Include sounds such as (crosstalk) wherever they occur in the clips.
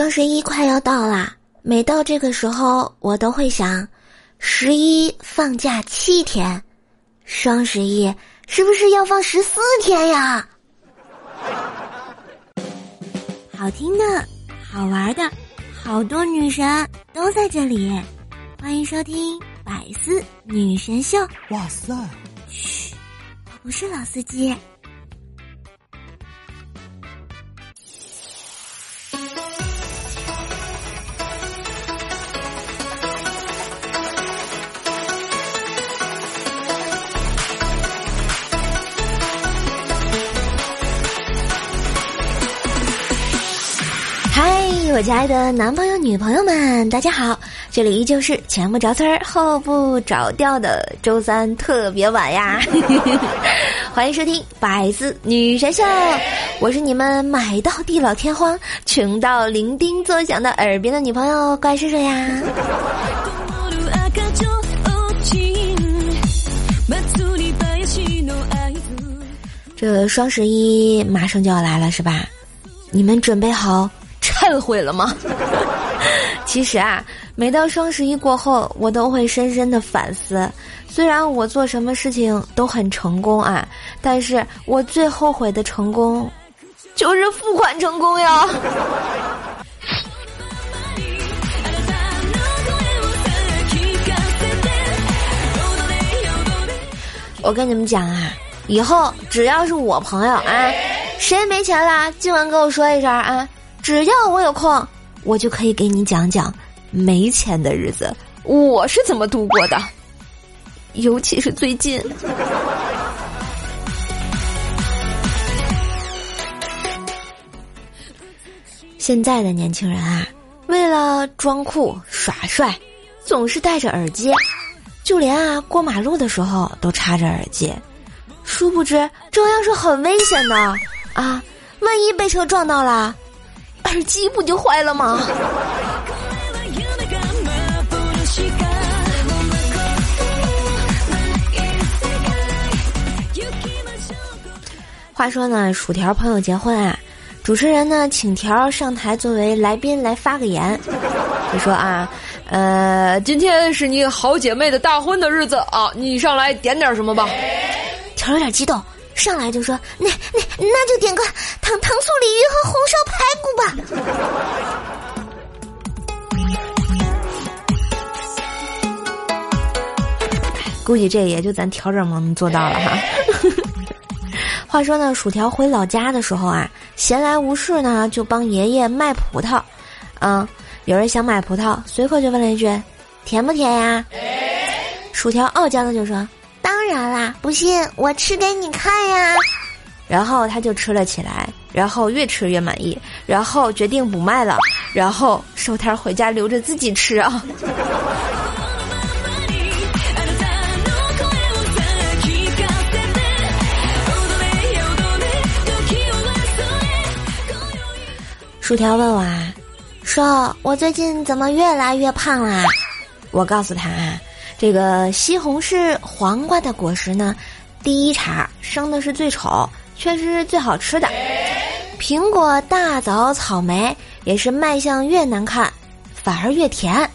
双十一快要到啦，每到这个时候，我都会想，十一放假七天，双十一是不是要放十四天呀？好听的，好玩的，好多女神都在这里，欢迎收听百思女神秀。哇塞！嘘，我不是老司机。我亲爱的男朋友、女朋友们，大家好！这里依旧是前不着村儿后不着调的周三特别晚呀，(laughs) 欢迎收听百思女神秀，我是你们买到地老天荒、穷到伶仃作响的耳边的女朋友怪叔叔呀。(laughs) 这双十一马上就要来了，是吧？你们准备好？忏悔了吗？其实啊，每到双十一过后，我都会深深的反思。虽然我做什么事情都很成功啊，但是我最后悔的成功，就是付款成功呀。我跟你们讲啊，以后只要是我朋友啊，谁没钱了，尽管跟我说一声啊。只要我有空，我就可以给你讲讲没钱的日子我是怎么度过的，尤其是最近。现在的年轻人啊，为了装酷耍帅，总是戴着耳机，就连啊过马路的时候都插着耳机，殊不知这样是很危险的啊！万一被车撞到了。耳机不就坏了吗？话说呢，薯条朋友结婚啊，主持人呢请条上台作为来宾来发个言，就说啊，呃，今天是你好姐妹的大婚的日子啊，你上来点点什么吧。条有点激动。上来就说那那那就点个糖糖醋鲤鱼和红烧排骨吧。估计这也就咱调整能做到了哈。(laughs) 话说呢，薯条回老家的时候啊，闲来无事呢，就帮爷爷卖葡萄。嗯，有人想买葡萄，随口就问了一句：“甜不甜呀？”薯条傲娇的就说。当然啦，不信我吃给你看呀。然后他就吃了起来，然后越吃越满意，然后决定不卖了，然后收摊回家留着自己吃啊。薯条问我啊，说我最近怎么越来越胖啦？我告诉他啊。这个西红柿、黄瓜的果实呢，第一茬生的是最丑，却是最好吃的。苹果、大枣、草莓也是卖相越难看，反而越甜。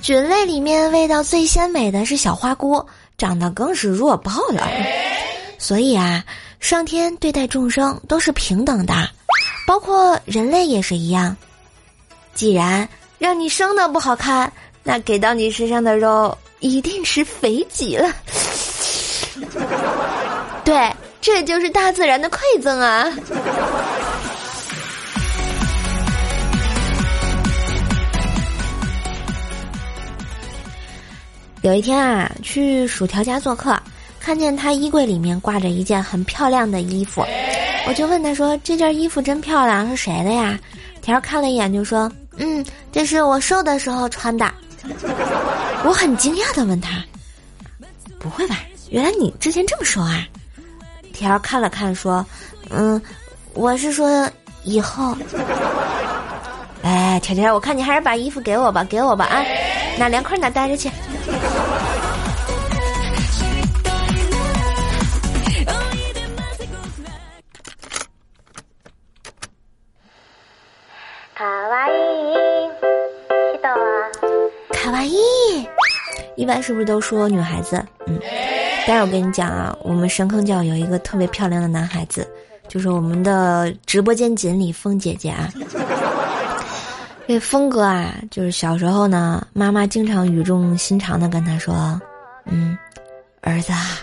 菌类里面味道最鲜美的是小花菇，长得更是弱爆了。所以啊，上天对待众生都是平等的，包括人类也是一样。既然让你生的不好看，那给到你身上的肉。一定是肥极了，(laughs) 对，这就是大自然的馈赠啊！有一天啊，去薯条家做客，看见他衣柜里面挂着一件很漂亮的衣服，我就问他说：“这件衣服真漂亮，是谁的呀？”条看了一眼就说：“嗯，这是我瘦的时候穿的。” (laughs) 我很惊讶的问他：“不会吧？原来你之前这么说啊？”条看了看说：“嗯，我是说以后。”哎，条条，我看你还是把衣服给我吧，给我吧啊！哪凉快哪待着去。般是不是都说女孩子？嗯，但是我跟你讲啊，我们神坑教有一个特别漂亮的男孩子，就是我们的直播间锦鲤风姐姐啊。(laughs) 这风哥啊，就是小时候呢，妈妈经常语重心长的跟他说：“嗯，儿子，啊，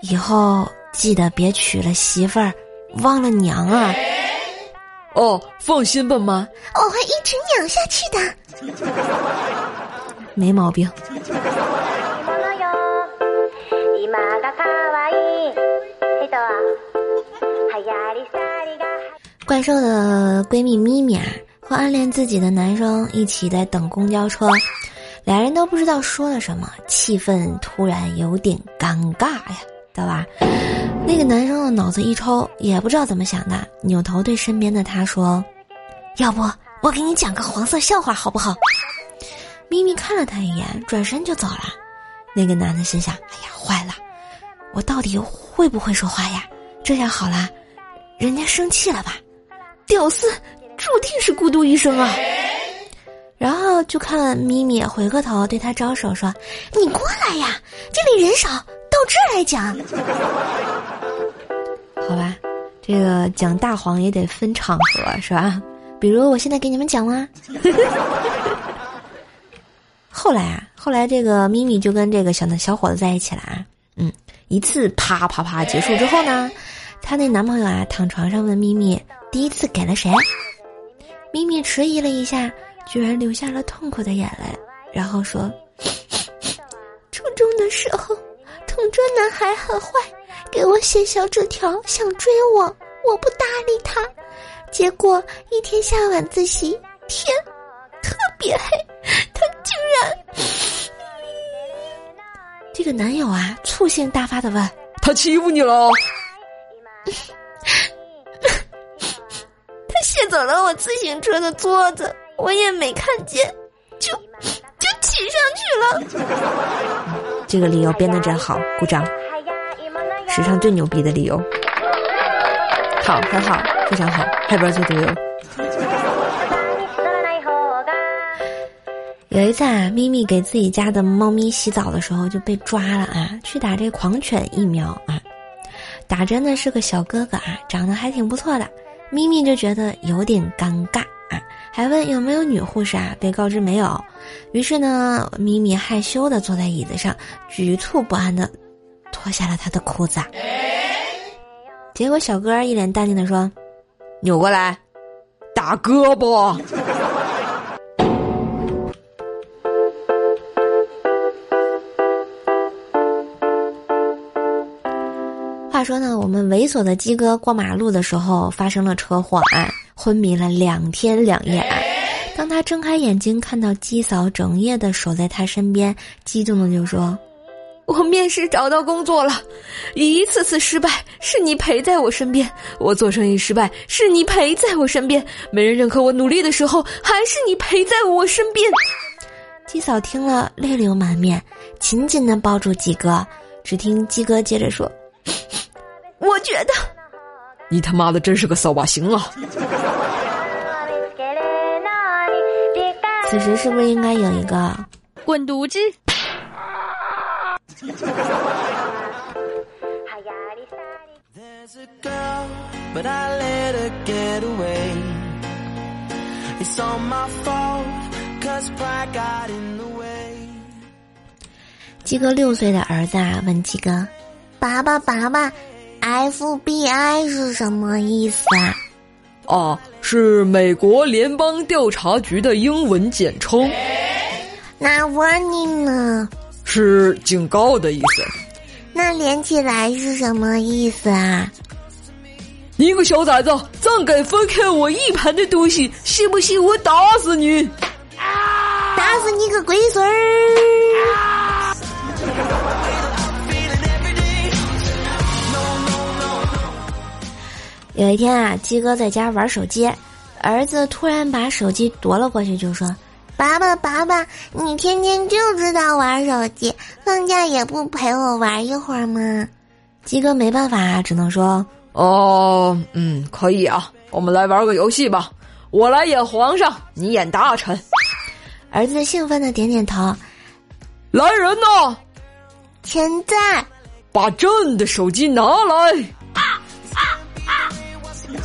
以后记得别娶了媳妇儿，忘了娘啊。”哦，放心吧，妈，我会一直养下去的，没毛病。怪兽的闺蜜咪咪啊，和暗恋自己的男生一起在等公交车，俩人都不知道说了什么，气氛突然有点尴尬呀，对吧？那个男生的脑子一抽，也不知道怎么想的，扭头对身边的他说：“要不我给你讲个黄色笑话好不好？”咪咪看了他一眼，转身就走了。那个男的心想：“哎呀，坏了，我到底会不会说话呀？这下好了，人家生气了吧？屌丝注定是孤独一生啊！”然后就看咪咪回过头对他招手说：“你过来呀，这里人少，到这儿来讲。(laughs) ”好吧，这个讲大黄也得分场合，是吧？比如我现在给你们讲啦。(laughs) 后来啊，后来这个咪咪就跟这个小的小伙子在一起了啊。嗯，一次啪啪啪结束之后呢，她那男朋友啊躺床上问咪咪第一次给了谁？咪咪迟疑了一下，居然流下了痛苦的眼泪，然后说：初中的时候，同桌男孩很坏。给我写小纸条，想追我，我不搭理他，结果一天下晚自习，天特别黑，竟然……这个男友啊，醋性大发的问：“他欺负你了？” (laughs) 他卸走了我自行车的座子，我也没看见，就就骑上去了。这个理由编的真好，鼓掌。史上最牛逼的理由，好，很好，非常好，Happy Birthday to you。有一次啊，咪咪给自己家的猫咪洗澡的时候就被抓了啊，去打这狂犬疫苗啊，打针的是个小哥哥啊，长得还挺不错的，咪咪就觉得有点尴尬啊，还问有没有女护士啊，被告知没有，于是呢，咪咪害羞的坐在椅子上，局促不安的。脱下了他的裤子，结果小哥一脸淡定的说：“扭过来，打胳膊。”话说呢，我们猥琐的鸡哥过马路的时候发生了车祸啊，昏迷了两天两夜啊。当他睁开眼睛，看到鸡嫂整夜的守在他身边，激动的就说。我面试找到工作了，一次次失败是你陪在我身边；我做生意失败是你陪在我身边；没人认可我努力的时候，还是你陪在我身边。鸡嫂听了泪流满面，紧紧的抱住鸡哥。只听鸡哥接着说：“我觉得，你他妈的真是个扫把星啊！”此时是不是应该有一个滚犊子？鸡哥六岁的儿子啊，问鸡哥：“爸爸，爸爸，FBI 是什么意思啊？”“哦，是美国联邦调查局的英文简称。”“那 Warning 呢？”是警告的意思，那连起来是什么意思啊？你个小崽子，再敢翻开我一盘的东西，信不信我打死你？打死你个龟孙儿！有一天啊，鸡哥在家玩手机，儿子突然把手机夺了过去，就说。爸爸，爸爸，你天天就知道玩手机，放假也不陪我玩一会儿吗？鸡哥没办法，只能说：“哦，嗯，可以啊，我们来玩个游戏吧。我来演皇上，你演大臣。”儿子兴奋的点点头。来人呐！现在，把朕的手机拿来。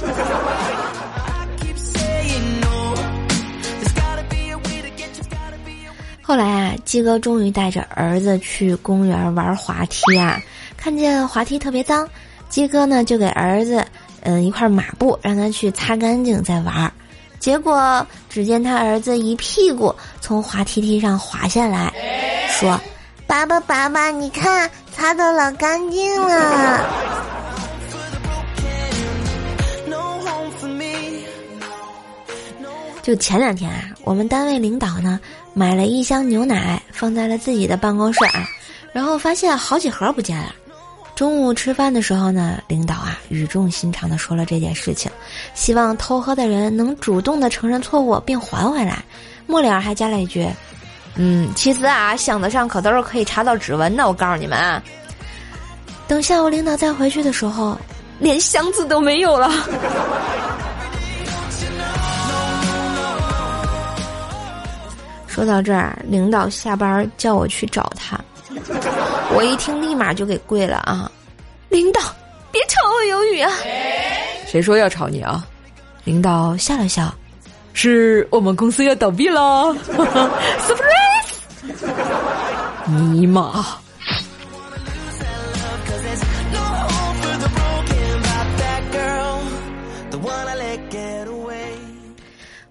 (laughs) 后来啊，鸡哥终于带着儿子去公园玩滑梯啊，看见滑梯特别脏，鸡哥呢就给儿子嗯一块抹布，让他去擦干净再玩。结果只见他儿子一屁股从滑梯梯上滑下来，说：“爸爸，爸爸，你看擦的老干净了。”就前两天啊，我们单位领导呢买了一箱牛奶放在了自己的办公室啊，然后发现好几盒不见了。中午吃饭的时候呢，领导啊语重心长的说了这件事情，希望偷喝的人能主动的承认错误并还回来。末了还加了一句：“嗯，其实啊，箱子上可都是可以查到指纹的。我告诉你们啊，等下午领导再回去的时候，连箱子都没有了。”说到这儿，领导下班叫我去找他，我一听立马就给跪了啊！领导，别炒我鱿鱼啊！谁说要炒你啊？领导笑了笑，是我们公司要倒闭了，(laughs) surprise！尼玛！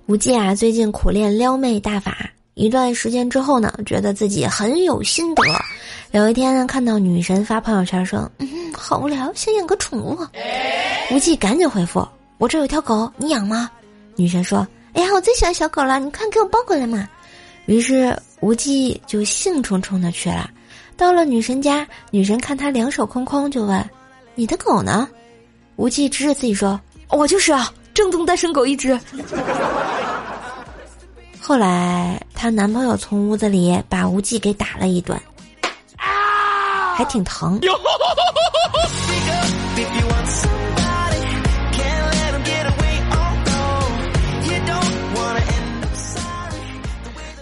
无忌啊，最近苦练撩妹大法。一段时间之后呢，觉得自己很有心得。有一天呢，看到女神发朋友圈说：“嗯，好无聊，想养个宠物。”无忌赶紧回复：“我这有条狗，你养吗？”女神说：“哎呀，我最喜欢小狗了，你快给我抱过来嘛。”于是无忌就兴冲冲的去了。到了女神家，女神看他两手空空，就问：“你的狗呢？”无忌指着自己说：“我就是啊，正宗单身狗一只。”后来，她男朋友从屋子里把无忌给打了一顿，啊，还挺疼。(laughs)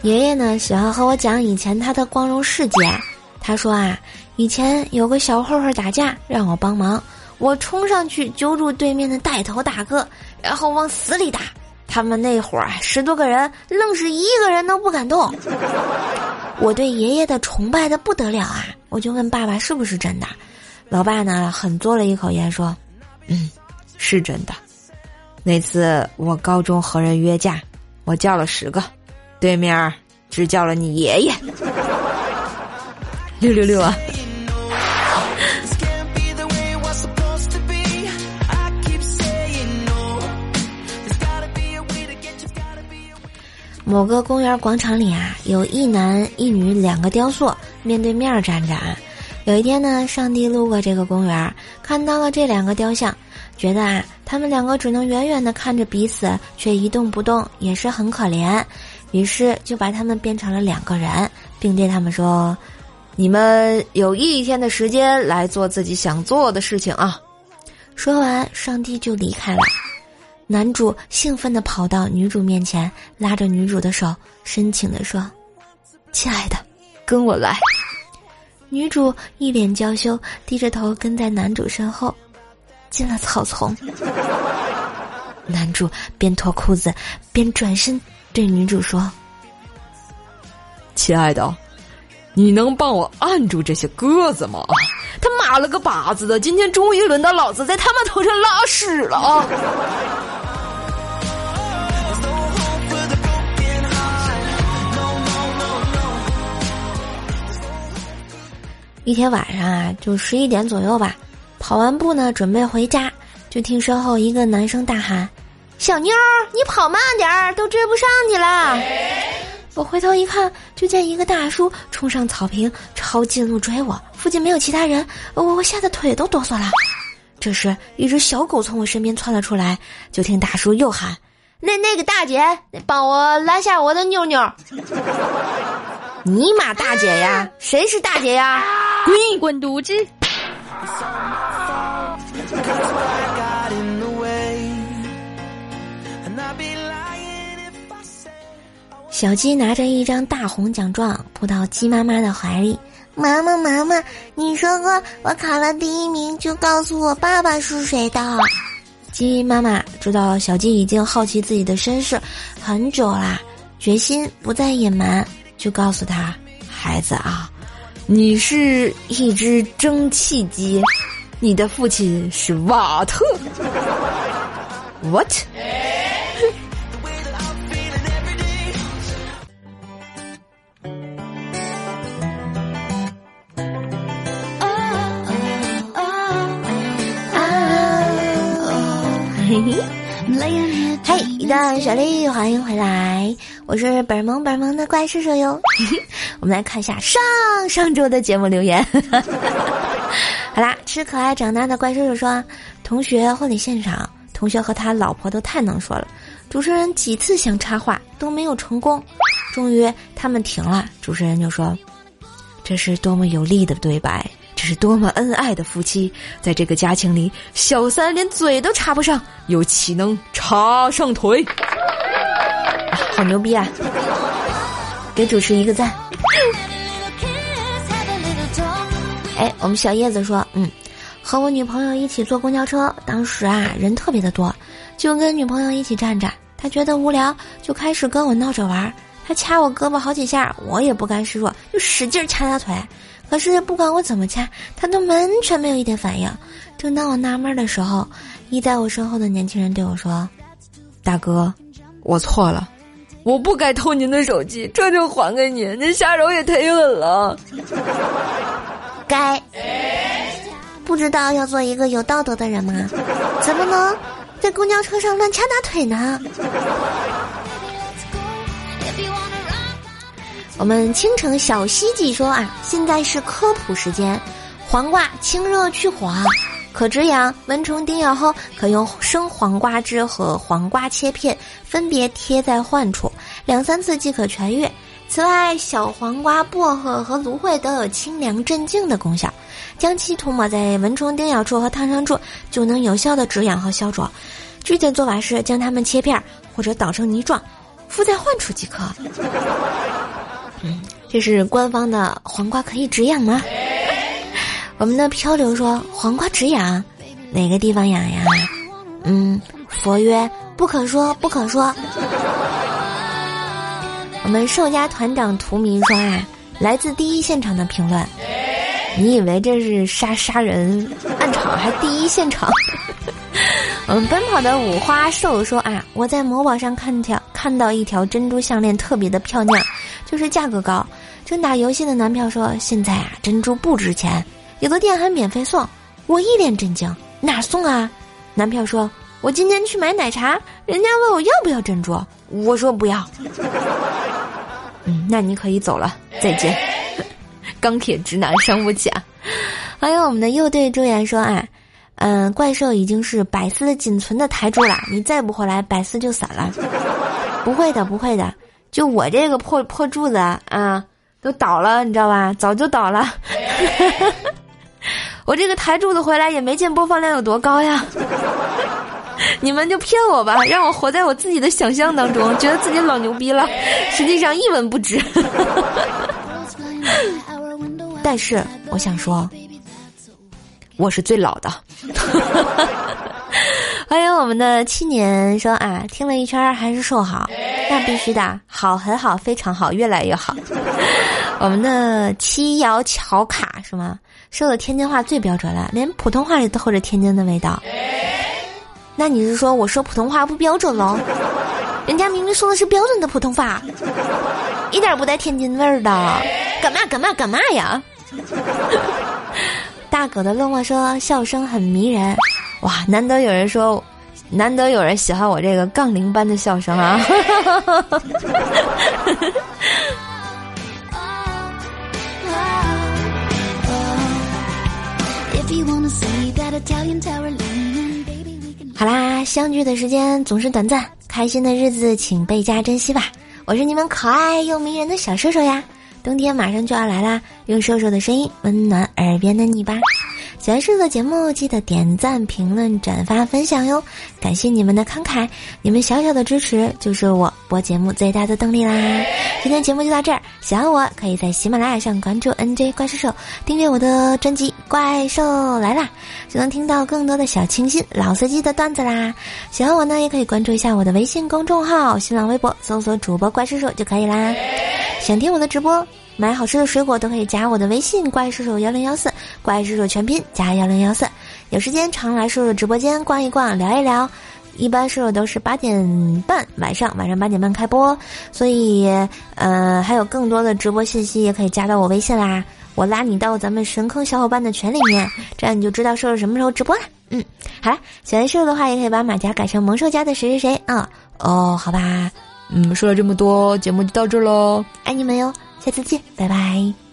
爷爷呢，喜欢和我讲以前他的光荣事迹。他说啊，以前有个小混混打架，让我帮忙，我冲上去揪住对面的带头大哥，然后往死里打。他们那会儿十多个人，愣是一个人都不敢动。(laughs) 我对爷爷的崇拜的不得了啊！我就问爸爸是不是真的，老爸呢，狠嘬了一口烟说：“嗯，是真的。那次我高中和人约架，我叫了十个，对面只叫了你爷爷。(laughs) ”六六六啊！某个公园广场里啊，有一男一女两个雕塑面对面站着。啊。有一天呢，上帝路过这个公园，看到了这两个雕像，觉得啊，他们两个只能远远的看着彼此，却一动不动，也是很可怜。于是就把他们变成了两个人，并对他们说：“你们有一天的时间来做自己想做的事情啊！”说完，上帝就离开了。男主兴奋地跑到女主面前，拉着女主的手，深情地说：“亲爱的，跟我来。”女主一脸娇羞，低着头跟在男主身后，进了草丛。男主边脱裤子边转身对女主说：“亲爱的，你能帮我按住这些鸽子吗？”他妈了个巴子的！今天终于轮到老子在他们头上拉屎了啊！一天晚上啊，就十一点左右吧，跑完步呢，准备回家，就听身后一个男生大喊：“小妞，你跑慢点儿，都追不上你了。”我回头一看，就见一个大叔冲上草坪，抄近路追我。附近没有其他人，我我吓得腿都哆嗦了。这时，一只小狗从我身边窜了出来，就听大叔又喊：“那那个大姐，帮我拦下我的妞妞。”尼玛大姐呀，谁是大姐呀？滚滚犊子！小鸡拿着一张大红奖状扑到鸡妈妈的怀里。妈妈，妈妈，你说过我考了第一名就告诉我爸爸是谁的。鸡妈妈知道小鸡已经好奇自己的身世很久啦，决心不再隐瞒，就告诉他：“孩子啊，你是一只蒸汽机，你的父亲是瓦特。” What？(laughs) 嘿，嘿一段旋律，欢迎回来，我是本萌本萌的怪叔叔哟。(laughs) 我们来看一下上上周的节目留言。(laughs) 好啦，吃可爱长大的怪叔叔说，同学婚礼现场，同学和他老婆都太能说了，主持人几次想插话都没有成功，终于他们停了，主持人就说：“这是多么有力的对白。”这是多么恩爱的夫妻，在这个家庭里，小三连嘴都插不上，又岂能插上腿？好牛逼啊！给主持一个赞。哎，我们小叶子说，嗯，和我女朋友一起坐公交车，当时啊人特别的多，就跟女朋友一起站着，她觉得无聊，就开始跟我闹着玩，她掐我胳膊好几下，我也不甘示弱，就使劲掐她腿。可是不管我怎么掐，他都完全没有一点反应。正当我纳闷的时候，依在我身后的年轻人对我说：“大哥，我错了，我不该偷您的手机，这就还给您。您下手也忒狠了。”该，不知道要做一个有道德的人吗？怎么能在公交车上乱掐大腿呢？我们青城小西记说啊，现在是科普时间。黄瓜清热去火，可止痒。蚊虫叮咬后，可用生黄瓜汁和黄瓜切片分别贴在患处，两三次即可痊愈。此外，小黄瓜、薄荷和芦荟都有清凉镇静的功效，将其涂抹在蚊虫叮咬处和烫伤处，就能有效的止痒和消灼。具体做法是将它们切片或者捣成泥状，敷在患处即可。嗯，这是官方的黄瓜可以止痒吗？(laughs) 我们的漂流说黄瓜止痒，哪个地方痒呀？嗯，佛曰不可说不可说。我们寿家团长图明说啊，来自第一现场的评论，你以为这是杀杀人暗场还第一现场？(laughs) 我们奔跑的五花兽说啊，我在某宝上看条看到一条珍珠项链特别的漂亮。就是价格高，正打游戏的男票说：“现在啊，珍珠不值钱，有的店还免费送。”我一脸震惊：“哪送啊？”男票说：“我今天去买奶茶，人家问我要不要珍珠，我说不要。”嗯，那你可以走了，再见。(laughs) 钢铁直男伤不起啊！还有我们的右队朱颜说：“啊，嗯，怪兽已经是百思仅存的台柱了，你再不回来，百思就散了。(laughs) ”不会的，不会的。就我这个破破柱子啊，都倒了，你知道吧？早就倒了。(laughs) 我这个台柱子回来也没见播放量有多高呀。(laughs) 你们就骗我吧，让我活在我自己的想象当中，觉得自己老牛逼了，实际上一文不值。(laughs) 但是我想说，我是最老的。欢迎我们的七年说啊，听了一圈还是瘦好。那必须的，好，很好，非常好，越来越好。(laughs) 我们的七瑶巧卡是吗？说的天津话最标准了，连普通话里都透着天津的味道。那你是说我说普通话不标准喽？人家明明说的是标准的普通话，一点不带天津味儿的。干嘛干嘛干嘛呀？(laughs) 大狗的落寞说笑声很迷人，哇，难得有人说。难得有人喜欢我这个杠铃般的笑声啊！好啦，相聚的时间总是短暂，开心的日子请倍加珍惜吧。我是你们可爱又迷人的小瘦瘦呀，冬天马上就要来啦，用瘦瘦的声音温暖耳边的你吧。喜欢瘦瘦的节目，记得点赞、评论、转发、分享哟！感谢你们的慷慨，你们小小的支持就是我播节目最大的动力啦！今天节目就到这儿，喜欢我可以在喜马拉雅上关注 NJ 怪兽手，订阅我的专辑《怪兽来啦》，就能听到更多的小清新、老司机的段子啦！喜欢我呢，也可以关注一下我的微信公众号、新浪微博，搜索主播怪兽兽就可以啦。想听我的直播？买好吃的水果都可以加我的微信，怪叔叔幺零幺四，怪叔叔全拼加幺零幺四。有时间常来叔叔直播间逛一逛，聊一聊。一般叔叔都是八点半晚上，晚上八点半开播，所以呃还有更多的直播信息也可以加到我微信啦。我拉你到咱们神坑小伙伴的群里面，这样你就知道叔叔什么时候直播了。嗯，好了，喜欢叔叔的话也可以把马甲改成萌兽家的谁谁谁啊。哦，好吧，嗯，说了这么多，节目就到这喽，爱你们哟。下次见，拜拜。